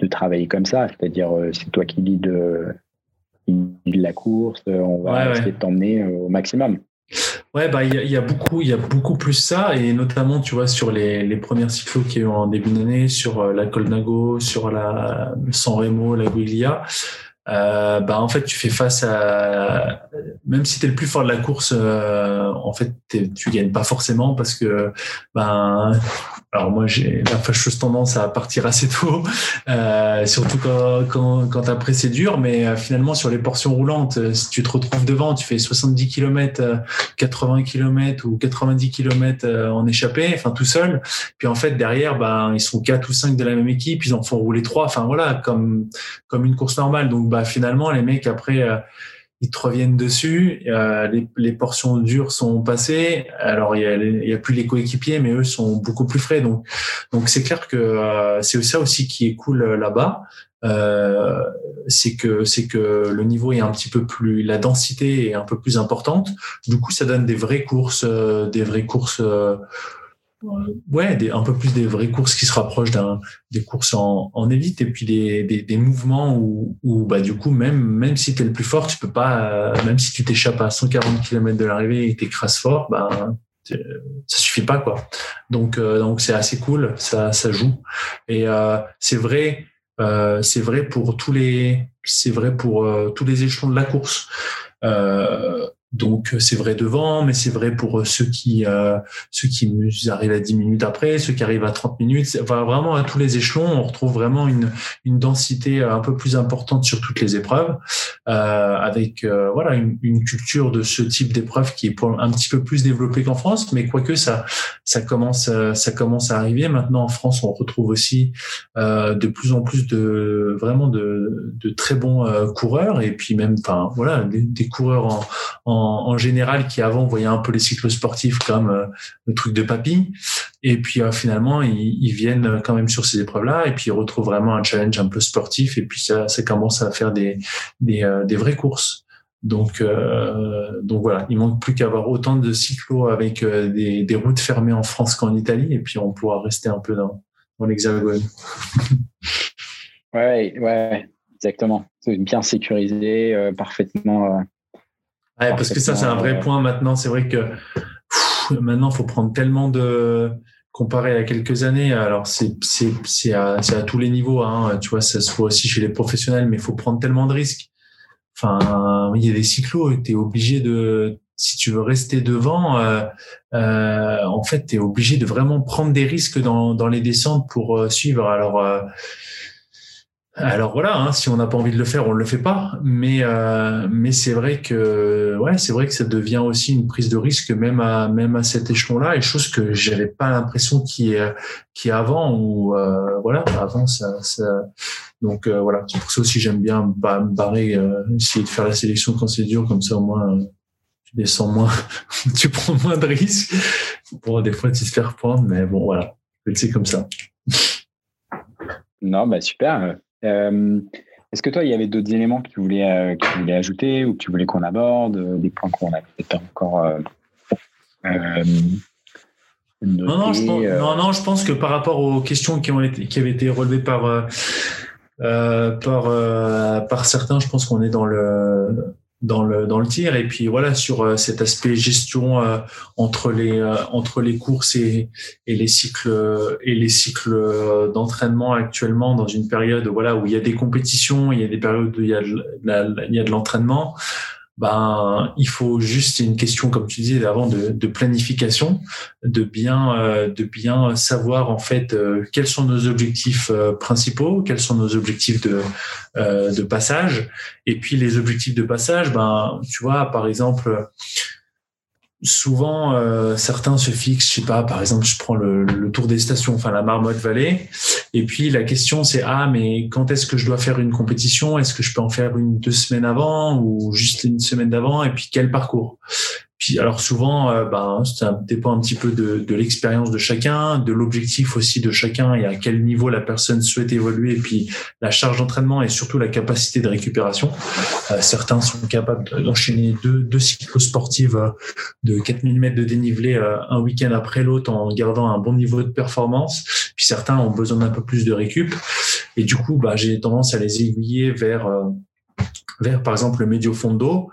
de travailler comme ça, c'est-à-dire c'est toi qui lead, la course, on va essayer de t'emmener au maximum. Ouais, bah il y, a beaucoup, il y a beaucoup plus ça, et notamment, tu vois, sur les, les premières cyclos qui ont en début d'année, sur euh, la Colnago, sur la San Remo, la Guiglia, euh, bah en fait, tu fais face à, même si tu es le plus fort de la course, euh, en fait, tu gagnes pas forcément parce que, ben, alors moi j'ai la fâcheuse tendance à partir assez tôt, euh, surtout quand, quand, quand après c'est dur, mais euh, finalement sur les portions roulantes, euh, si tu te retrouves devant, tu fais 70 km, 80 km ou 90 km en échappée, enfin tout seul, puis en fait derrière, ben ils sont quatre ou cinq de la même équipe, ils en font rouler trois, enfin voilà, comme comme une course normale. Donc bah finalement les mecs après ils te reviennent dessus. Euh, les, les, portions dures sont passées. Alors il y a, a plus les coéquipiers, mais eux sont beaucoup plus frais. Donc donc c'est clair que euh, c'est ça aussi qui est cool euh, là-bas. Euh, c'est que c'est que le niveau est un petit peu plus, la densité est un peu plus importante. Du coup, ça donne des vraies courses, euh, des vraies courses ouais, des, un peu plus des vraies courses qui se rapprochent d'un, des courses en, en élite et puis des, des, des mouvements où, où, bah, du coup, même, même si tu es le plus fort, tu peux pas, euh, même si tu t'échappes à 140 km de l'arrivée et t'écrases fort, bah, ça suffit pas, quoi. Donc, euh, donc c'est assez cool, ça, ça joue. Et euh, c'est vrai, euh, c'est vrai pour tous les, c'est vrai pour tous les échelons de la course. Euh, donc euh, c'est vrai devant, mais c'est vrai pour euh, ceux qui euh, ceux qui arrivent à 10 minutes après, ceux qui arrivent à 30 minutes. Enfin, vraiment à tous les échelons, on retrouve vraiment une, une densité un peu plus importante sur toutes les épreuves, euh, avec voilà une, une, culture de ce type d'épreuve qui est un petit peu plus développée qu'en France, mais quoique ça ça commence ça commence à arriver. Maintenant en France, on retrouve aussi de plus en plus de vraiment de, de très bons coureurs et puis même enfin voilà des, des coureurs en, en en, général qui avant voyaient un peu les cycles sportifs comme euh, le truc de papy. Et puis euh, finalement, ils, viennent quand même sur ces épreuves-là et puis ils retrouvent vraiment un challenge un peu sportif et puis ça, commence à faire des, des, euh, vraies courses. Donc, donc voilà, il manque plus qu'à avoir autant de cyclos avec des, des, routes fermées en France qu'en Italie, et puis on pourra rester un peu dans, dans l'hexagone. ouais, ouais, exactement. Bien sécurisé, parfaitement Ouais, parce que ça, c'est un vrai point maintenant. C'est vrai que maintenant, il faut prendre tellement de comparé à quelques années. Alors, c'est c'est c'est à, à tous les niveaux. Hein. Tu vois, ça se voit aussi chez les professionnels, mais il faut prendre tellement de risques. Enfin, il y a des cyclos, tu es obligé de si tu veux rester devant, euh, euh, en fait, tu es obligé de vraiment prendre des risques dans, dans les descentes pour euh, suivre. Alors, euh, alors voilà, hein, si on n'a pas envie de le faire, on le fait pas. Mais euh, mais c'est vrai que ouais, c'est vrai que ça devient aussi une prise de risque même à même à cet échelon-là, et chose que j'avais pas l'impression qui est qui avant ou euh, voilà avant ça, ça donc euh, voilà. C'est pour ça aussi j'aime bien me barrer essayer de faire la sélection quand c'est dur comme ça au moins tu descends moins [LAUGHS] tu prends moins de risques. Pour des fois tu te faire prendre mais bon voilà. C'est comme ça. Non bah super. euh, est-ce que toi, il y avait d'autres éléments que tu voulais, euh, que tu voulais ajouter ou que tu voulais qu'on aborde, euh, des points qu'on n'a peut-être pas encore non, non, je pense, non, non, je pense que par rapport aux questions qui, ont été, qui avaient été relevées par, par, par certains, je pense qu'on est dans le, dans le dans le tir. Et puis voilà sur euh, cet aspect gestion euh, entre les euh, entre les courses et, et les cycles et les cycles d'entraînement actuellement dans une période voilà où il y a des compétitions il y a des périodes où il y a de, il y a de l'entraînement ben il faut juste une question comme tu disais avant de, de planification, de bien euh, de bien savoir en fait euh, quels sont nos objectifs euh, principaux, quels sont nos objectifs de de passage, et puis les objectifs de passage, ben tu vois par exemple souvent euh, certains se fixent, je sais pas, par exemple, je prends le, le tour des stations, enfin la Marmotte Vallée, et puis la question c'est ah mais quand est-ce que je dois faire une compétition? Est-ce que je peux en faire une deux semaines avant ou juste une semaine d'avant? Et puis quel parcours? Puis alors souvent, euh, ben, ça dépend un petit peu de, de l'expérience de chacun, de l'objectif aussi de chacun et à quel niveau la personne souhaite évoluer, et puis la charge d'entraînement et surtout la capacité de récupération. Euh, certains sont capables d'enchaîner deux, deux cycles sportifs euh, de 4000 mètres de dénivelé euh, un week-end après l'autre en gardant un bon niveau de performance. Puis certains ont besoin d'un peu plus de récup. Et du coup, bah, j'ai tendance à les aiguiller vers, vers par exemple le médio fondo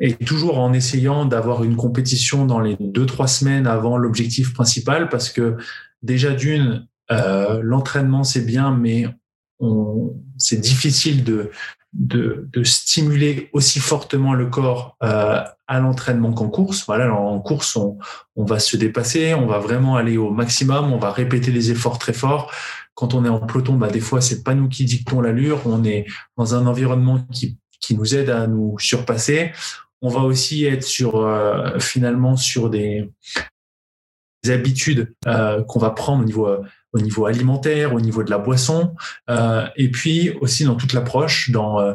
et toujours en essayant d'avoir une compétition dans les deux trois semaines avant l'objectif principal parce que déjà d'une euh, l'entraînement c'est bien mais c'est difficile de, de, de stimuler aussi fortement le corps euh, à l'entraînement qu'en course. Voilà, en course, on, on va se dépasser, on va vraiment aller au maximum, on va répéter les efforts très forts. Quand on est en peloton, bah, des fois, c'est pas nous qui dictons l'allure, on est dans un environnement qui, qui nous aide à nous surpasser on va aussi être sur euh, finalement sur des, habitudes euh, qu'on va prendre au niveau au niveau alimentaire, au niveau de la boisson, euh, et puis aussi dans toute l'approche, dans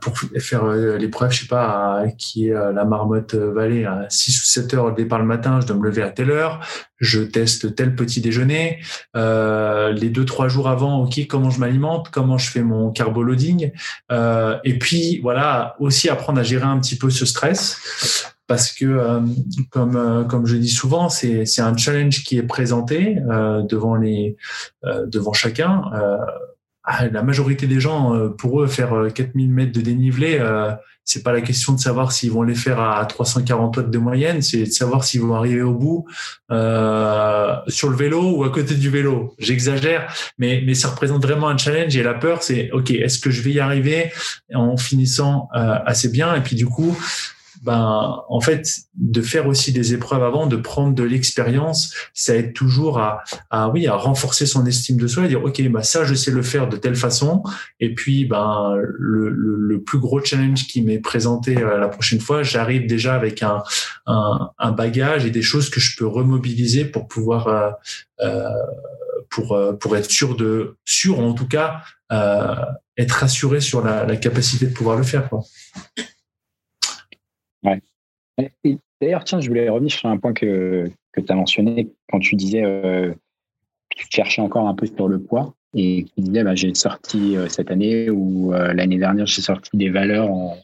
pour faire euh, l'épreuve, je sais pas, qui est euh, la marmotte euh, vallée à 6 ou 7 heures au départ le matin, je dois me lever à telle heure, je teste tel petit déjeuner, euh, les deux trois jours avant, ok, comment je m'alimente, comment je fais mon carbo loading, euh, et puis voilà, aussi apprendre à gérer un petit peu ce stress, parce que euh, comme comme je dis souvent, c'est c'est un challenge qui est présenté devant les devant chacun ah, la majorité des gens, euh, pour eux, faire 4000 euh, mètres de dénivelé, euh, c'est pas la question de savoir s'ils vont les faire à 340 watts de moyenne, c'est de savoir s'ils vont arriver au bout euh, sur le vélo ou à côté du vélo. J'exagère, mais mais ça représente vraiment un challenge et la peur, c'est ok, est-ce que je vais y arriver en finissant assez bien? Et puis du coup, ben, en fait, de faire aussi des épreuves avant, de prendre de l'expérience, ça aide toujours à, à, oui, à renforcer son estime de soi et dire, OK, bah, ça, je sais le faire de telle façon. Et puis, ben, le, le, plus gros challenge qui m'est présenté euh, la prochaine fois, j'arrive déjà avec un, un, un, bagage et des choses que je peux remobiliser pour pouvoir, euh, euh, pour, euh, pour être sûr de, sûr, en tout cas, euh, être rassuré sur la, la capacité de pouvoir le faire, quoi. D'ailleurs, tiens, je voulais revenir sur un point que, que tu as mentionné quand tu disais euh, que tu cherchais encore un peu sur le poids et tu disais bah, j'ai sorti euh, cette année ou euh, l'année dernière, j'ai sorti des valeurs en,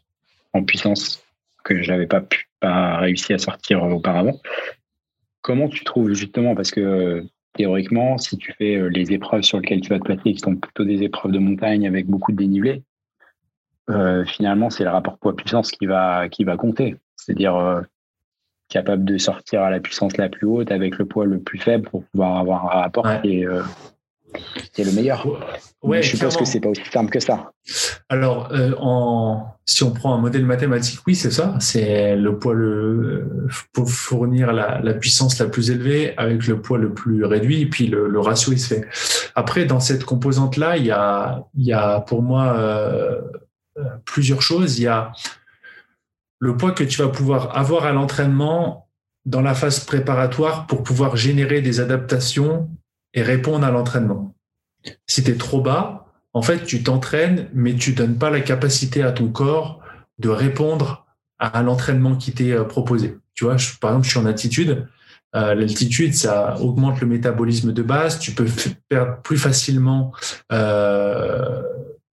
en puissance que je n'avais pas, pu, pas réussi à sortir auparavant. Comment tu trouves justement, parce que théoriquement, si tu fais les épreuves sur lesquelles tu vas te placer, qui sont plutôt des épreuves de montagne avec beaucoup de dénivelé, finalement, c'est le rapport poids-puissance qui va, qui va compter. C'est-à-dire euh, capable de sortir à la puissance la plus haute avec le poids le plus faible pour pouvoir avoir un rapport qui, est, euh, le meilleur. Ouais, je suppose que c'est pas aussi simple que ça. Alors, en, si on prend un modèle mathématique, oui, c'est ça. C'est le poids le, pour fournir la, la, puissance la plus élevée avec le poids le plus réduit, et puis le, le ratio il se fait. Après, dans cette composante-là, il y a, il y a pour moi plusieurs choses. Il y a le poids que tu vas pouvoir avoir à l'entraînement dans la phase préparatoire pour pouvoir générer des adaptations et répondre à l'entraînement. Si tu es trop bas, en fait, tu t'entraînes, mais tu donnes pas la capacité à ton corps de répondre à l'entraînement qui t'est euh, proposé. Tu vois, par exemple, je suis en altitude. Euh, l'altitude, ça augmente le métabolisme de base. Tu peux perdre plus facilement euh,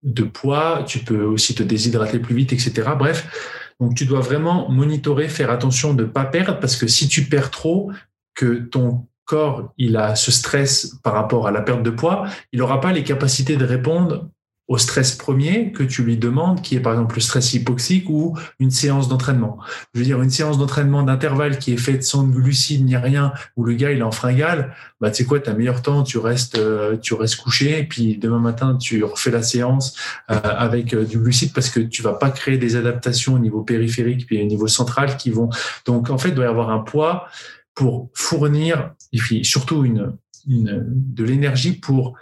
de poids, tu peux aussi te déshydrater plus vite, etc. Bref, donc tu dois vraiment monitorer, faire attention de ne pas perdre, parce que si tu perds trop, que ton corps il a ce stress par rapport à la perte de poids, il n'aura pas les capacités de répondre au stress premier que tu lui demandes, qui est par exemple le stress hypoxique ou une séance d'entraînement. Je veux dire, une séance d'entraînement d'intervalle qui est faite sans glucides ni rien, où le gars il est en fringale, bah tu sais quoi, t'as meilleur temps, tu restes, euh, tu restes couché, et puis demain matin tu refais la séance euh, avec euh, du glucide parce que tu vas pas créer des adaptations au niveau périphérique puis au niveau central qui vont. Donc en fait, il doit y avoir un poids pour fournir, et puis surtout une, une de l'énergie pour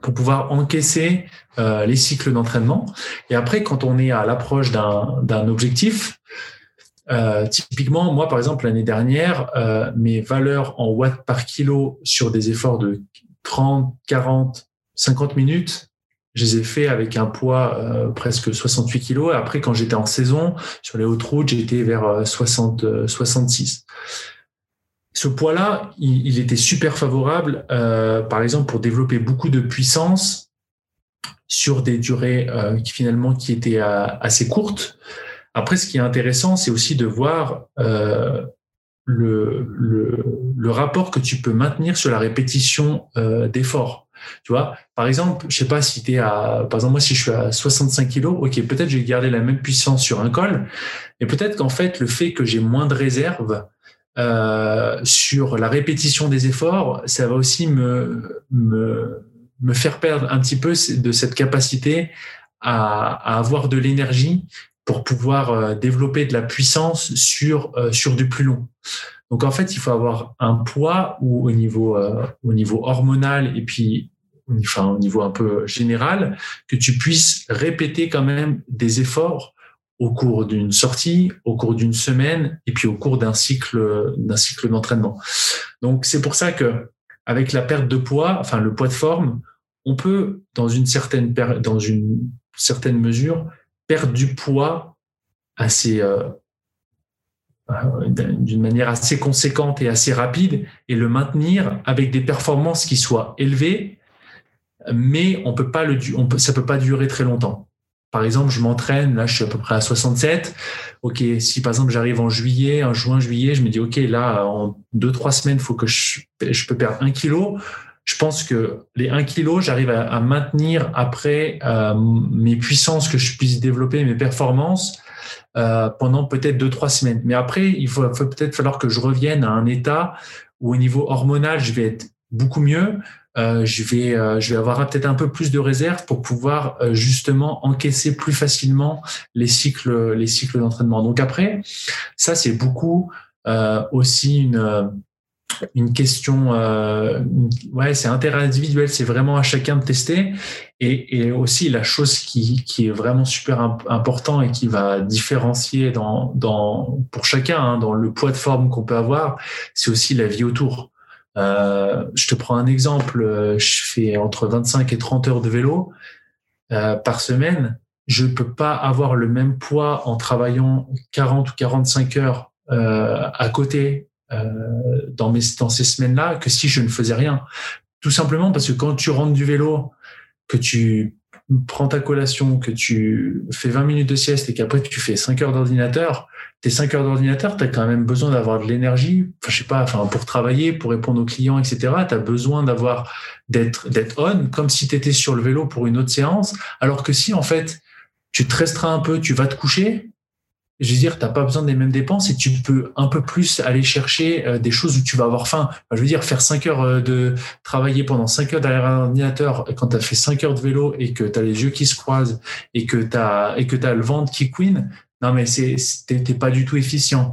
pour pouvoir encaisser euh, les cycles d'entraînement. Et après, quand on est à l'approche d'un objectif, euh, typiquement, moi, par exemple, l'année dernière, euh, mes valeurs en watts par kilo sur des efforts de 30, 40, 50 minutes, je les ai fait avec un poids euh, presque 68 kilos. Et après, quand j'étais en saison, sur les hautes routes, j'étais vers 60, 66 ce poids-là, il, était super favorable, euh, par exemple, pour développer beaucoup de puissance sur des durées euh, qui finalement qui étaient euh, assez courtes. Après, ce qui est intéressant, c'est aussi de voir le, rapport que tu peux maintenir sur la répétition d'efforts. Tu par exemple, je sais pas si tu es à, par exemple, moi, si je suis à 65 kilos, ok, peut-être je vais garder la même puissance sur un col, mais peut-être qu'en fait, le fait que j'ai moins de réserve, euh, sur la répétition des efforts, ça va aussi me, me, me faire perdre un petit peu de cette capacité à, à avoir de l'énergie pour pouvoir euh, développer de la puissance sur, euh, sur du plus long. Donc en fait, il faut avoir un poids où au niveau, au niveau hormonal et puis enfin, au niveau un peu général, que tu puisses répéter quand même des efforts au cours d'une sortie, au cours d'une semaine, et puis au cours d'un cycle d'un cycle d'entraînement. Donc c'est pour ça que avec la perte de poids, enfin le poids de forme, on peut dans une certaine dans une certaine mesure perdre du poids assez euh, euh, d'une manière assez conséquente et assez rapide et le maintenir avec des performances qui soient élevées, mais on peut pas le ça peut pas durer très longtemps par exemple, je m'entraîne, là, je suis à peu près à 67. OK, si par exemple, j'arrive en juillet, en juin, juillet, je me dis, OK, là, en deux, trois semaines, il faut que je, je peux perdre un kilo. Je pense que les 1 kilo, j'arrive à, maintenir après euh, mes puissances que je puisse développer, mes performances euh, pendant peut-être deux, trois semaines. Mais après, il faut peut-être falloir que je revienne à un état où au niveau hormonal, je vais être beaucoup mieux, euh, je vais euh, je vais avoir peut-être un peu plus de réserve pour pouvoir euh, justement encaisser plus facilement les cycles les cycles d'entraînement. Donc après, ça c'est beaucoup aussi une une question, ouais, c'est interindividuel, c'est vraiment à chacun de tester. Et, et aussi la chose qui, qui est vraiment super important et qui va différencier dans, dans pour chacun, hein, dans le poids de forme qu'on peut avoir, c'est aussi la vie autour. Euh, je te prends un exemple, euh, je fais entre 25 et 30 heures de vélo euh, par semaine. Je ne peux pas avoir le même poids en travaillant 40 ou 45 heures à côté dans, dans ces semaines-là que si je ne faisais rien. Tout simplement parce que quand tu rentres du vélo, que tu prends ta collation, que tu fais 20 minutes de sieste et qu'après tu fais 5 heures d'ordinateur, tes 5 heures d'ordinateur, tu as quand même besoin d'avoir de l'énergie, enfin, je sais pas, enfin, pour travailler, pour répondre aux clients, etc. Tu as besoin d'avoir, d'être, d'être on, comme si tu étais sur le vélo pour une autre séance. Alors que si, en fait, tu te restreins un peu, tu vas te coucher, je veux dire, tu n'as pas besoin des mêmes dépenses et tu peux un peu plus aller chercher euh, des choses où tu vas avoir faim. je veux dire, faire 5 heures euh, de travailler pendant 5 heures derrière un ordinateur quand tu as fait 5 heures de vélo et que tu as les yeux qui se croisent et que tu as, et que as le ventre qui queen, non mais t'es pas du tout efficient.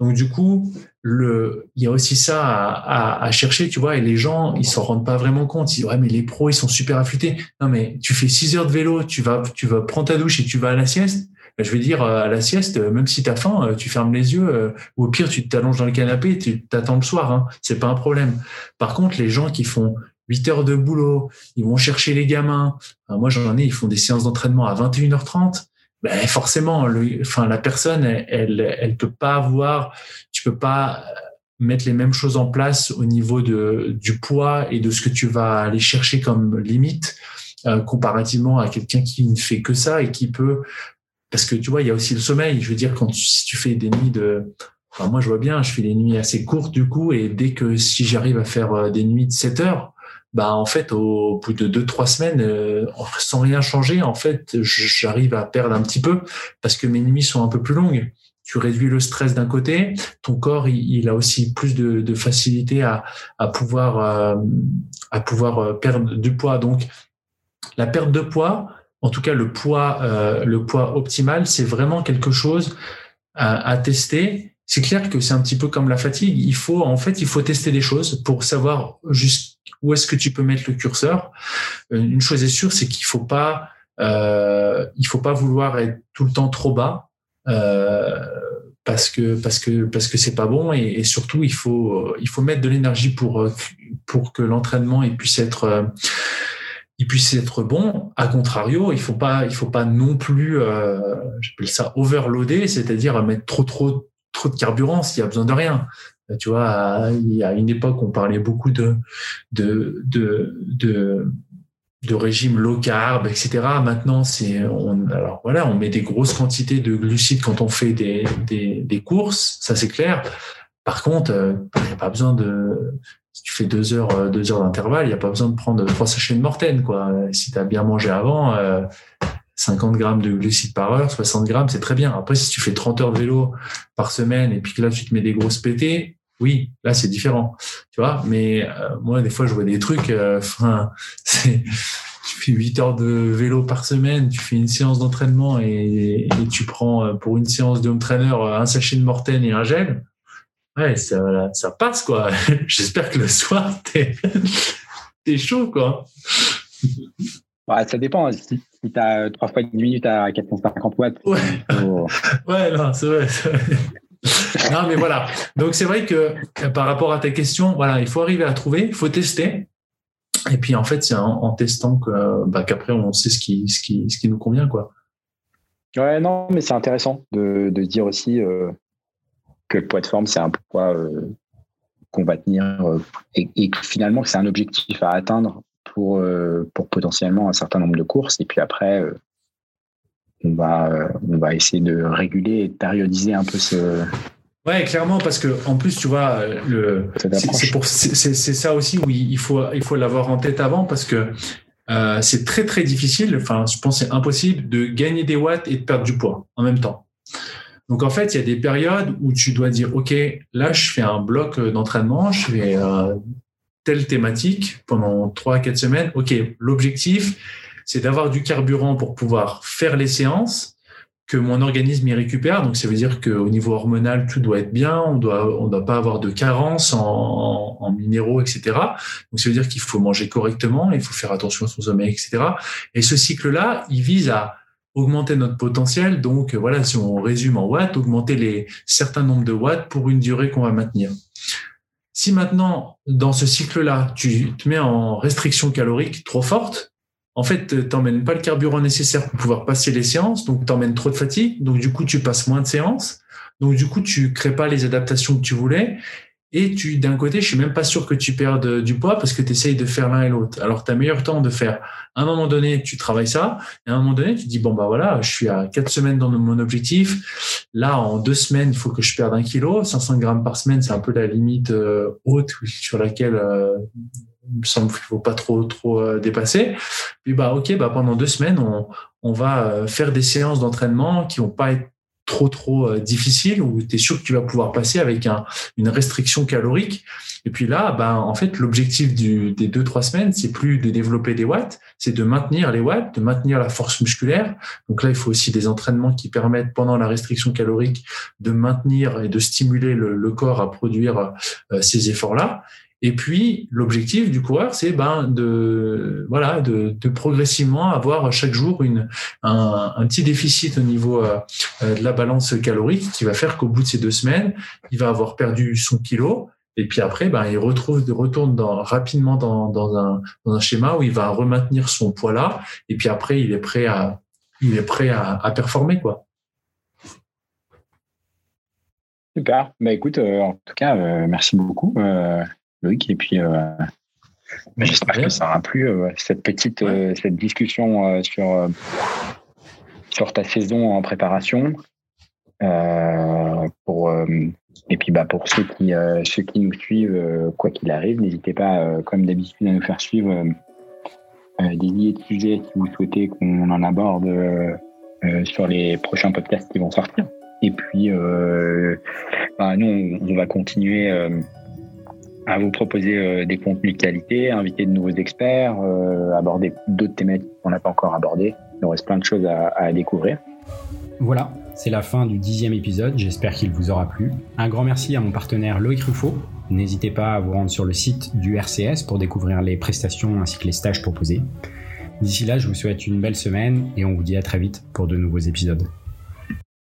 Donc du coup, le, il y a aussi ça à, à, chercher, tu vois, et les gens, ils s'en rendent pas vraiment compte. Ils disent, ouais, mais les pros, ils sont super affûtés. Non, mais tu fais 6 heures de vélo, tu vas, tu vas prendre ta douche et tu vas à la sieste. Ben, je veux dire, euh, à la sieste, euh, même si tu as faim, euh, tu fermes les yeux, ou au pire, tu t'allonges dans le canapé et tu t'attends le soir. Hein. C'est pas un problème. Par contre, les gens qui font 8 heures de boulot, ils vont chercher les gamins. moi, j'en ai, ils font des séances d'entraînement à 21h30 ben forcément, le, enfin la personne, elle, elle, peut pas avoir, tu peux pas mettre les mêmes choses en place au niveau de du poids et de ce que tu vas aller chercher comme limite euh, comparativement à quelqu'un qui ne fait que ça et qui peut parce que tu vois il y a aussi le sommeil. Je veux dire quand tu, si tu fais des nuits de enfin moi je vois bien je fais des nuits assez courtes du coup et dès que si j'arrive à faire euh, des nuits de 7 heures bah en fait au bout de deux trois semaines euh, sans rien changer en fait j'arrive à perdre un petit peu parce que mes nuits sont un peu plus longues. Tu réduis le stress d'un côté ton corps il, a aussi plus de, facilité à, à pouvoir euh, à pouvoir euh, perdre du poids. Donc la perte de poids en tout cas le poids le poids optimal c'est vraiment quelque chose à, à tester. C'est clair que c'est un petit peu comme la fatigue. Il faut, en fait, il faut tester des choses pour savoir juste où est-ce que tu peux mettre le curseur? Euh, une chose est sûre, c'est qu'il faut pas, euh, il faut pas vouloir être tout le temps trop bas. Euh, parce que parce que c'est pas bon et, surtout il faut mettre de l'énergie pour que l'entraînement puisse être il puisse être bon. À contrario, il faut pas faut pas non plus j'appelle ça overloader, c'est-à-dire mettre trop trop trop de carburant s'il y a besoin de rien. Tu vois, a une époque, on parlait beaucoup de, de, de, de, régime low carb, etc. Maintenant, c'est, on, alors voilà, on met des grosses quantités de glucides quand on fait des, des, des courses, ça c'est clair. Par contre, euh, il n'y a pas besoin de, si tu fais deux heures, euh, deux heures d'intervalle, il n'y a pas besoin de prendre trois sachets de mortaine, quoi. Si tu as bien mangé avant, euh, 50 grammes de glucides par heure, 60 grammes, c'est très bien. Après, si tu fais 30 heures de vélo par semaine et puis que là, tu te mets des grosses pétées, oui, là, c'est différent. Tu vois, mais euh, moi, des fois, je vois des trucs, euh, enfin, [LAUGHS] tu fais 8 heures de vélo par semaine, tu fais une séance d'entraînement et, et, tu prends euh, pour une séance de home trainer un sachet de mortaine et un gel. Ouais, ça, ça passe, quoi. [LAUGHS] J'espère que le soir, [LAUGHS] t'es, chaud, quoi. Ouais, ça dépend. Si, tu as 3 fois 10 minutes à 450 watts. Ouais, ouais non, c'est vrai. Non, mais voilà. Donc, c'est vrai que par rapport à ta question, voilà, il faut arriver à trouver, il faut tester. Et puis, en fait, c'est en, testant que, bah, qu'après, on sait ce qui, nous convient, quoi. Ouais, non, mais c'est intéressant de, dire aussi euh, que le poids de forme, c'est un poids euh, qu'on va tenir euh, et, et, finalement, c'est un objectif à atteindre pour, euh, potentiellement un certain nombre de courses. Et puis après, euh, on, va, euh, on va essayer de réguler et de périodiser un peu ce. Ouais, clairement, parce que en plus, tu vois, le c'est ça aussi où il faut il faut l'avoir en tête avant parce que euh, c'est très très difficile. Enfin, je pense c'est impossible de gagner des watts et de perdre du poids en même temps. Donc en fait, il y a des périodes où tu dois dire, ok, là je fais un bloc d'entraînement, je fais euh, telle thématique pendant trois à quatre semaines. OK, l'objectif, c'est d'avoir du carburant pour pouvoir faire les séances, que mon organisme y récupère. Donc, ça veut dire qu'au niveau hormonal, tout doit être bien. On doit, on doit pas avoir de carence en, en minéraux, etc. Donc, ça veut dire qu'il faut manger correctement, il faut faire attention à son sommeil, etc. Et ce cycle-là, il vise à augmenter notre potentiel. Donc, voilà, si on résume en watts, augmenter les certains nombres de watts pour une durée qu'on va maintenir. Si maintenant, dans ce cycle-là, tu te mets en restriction calorique trop forte, en fait, tu n'emmènes pas le carburant nécessaire pour pouvoir passer les séances, donc tu emmènes trop de fatigue, donc du coup, tu passes moins de séances, donc du coup, tu crées pas les adaptations que tu voulais, et tu, d'un côté, je suis même pas sûr que tu perdes du poids parce que tu essayes de faire l'un et l'autre. Alors, tu as meilleur temps de faire. À un moment donné, tu travailles ça. Et à un moment donné, tu dis, bon, bah voilà, je suis à quatre semaines dans mon objectif. Là, en deux semaines, il faut que je perde un kilo. 500 grammes par semaine, c'est un peu la limite euh, haute sur laquelle euh, il me semble qu'il faut pas trop, trop euh, dépasser. Puis, bah, OK, bah, pendant deux semaines, on, on va euh, faire des séances d'entraînement qui vont pas être trop trop euh, difficile où tu es sûr que tu vas pouvoir passer avec un, une restriction calorique. Et puis là, ben, en fait, l'objectif des deux, trois semaines, c'est plus de développer des watts, c'est de maintenir les watts, de maintenir la force musculaire. Donc là, il faut aussi des entraînements qui permettent, pendant la restriction calorique, de maintenir et de stimuler le, le corps à produire euh, ces efforts-là. Et puis l'objectif du coureur, c'est ben de voilà de, progressivement avoir chaque jour une un, petit déficit au niveau euh, de la balance calorique qui va faire qu'au bout de ces deux semaines, il va avoir perdu son kilo. Et puis après, ben, il retrouve, retourne rapidement dans, dans, un, dans un schéma où il va remaintenir son poids là. Et puis après, il est prêt à, il est prêt à, à performer, quoi. Super. Bah, écoute, euh, en tout cas, euh, merci beaucoup. Euh, Loïc. Et puis, euh, j'espère que ça aura plu, euh, cette petite euh, cette discussion sur, sur ta saison en préparation. pour Et puis bah pour ceux qui ceux qui nous suivent, quoi qu'il arrive, n'hésitez pas, comme d'habitude, à nous faire suivre des idées de sujets si vous souhaitez qu'on en aborde sur les prochains podcasts qui vont sortir. Et puis, bah, nous, on, va continuer à vous proposer euh, des contenus de qualité, inviter de nouveaux experts, euh, aborder d'autres thématiques qu'on n'a pas encore abordées. Il nous reste plein de choses à, à découvrir. Voilà, c'est la fin du dixième épisode. J'espère qu'il vous aura plu. Un grand merci à mon partenaire Loïc Ruffo. N'hésitez pas à vous rendre sur le site du RCS pour découvrir les prestations ainsi que les stages proposés. D'ici là, je vous souhaite une belle semaine et on vous dit à très vite pour de nouveaux épisodes.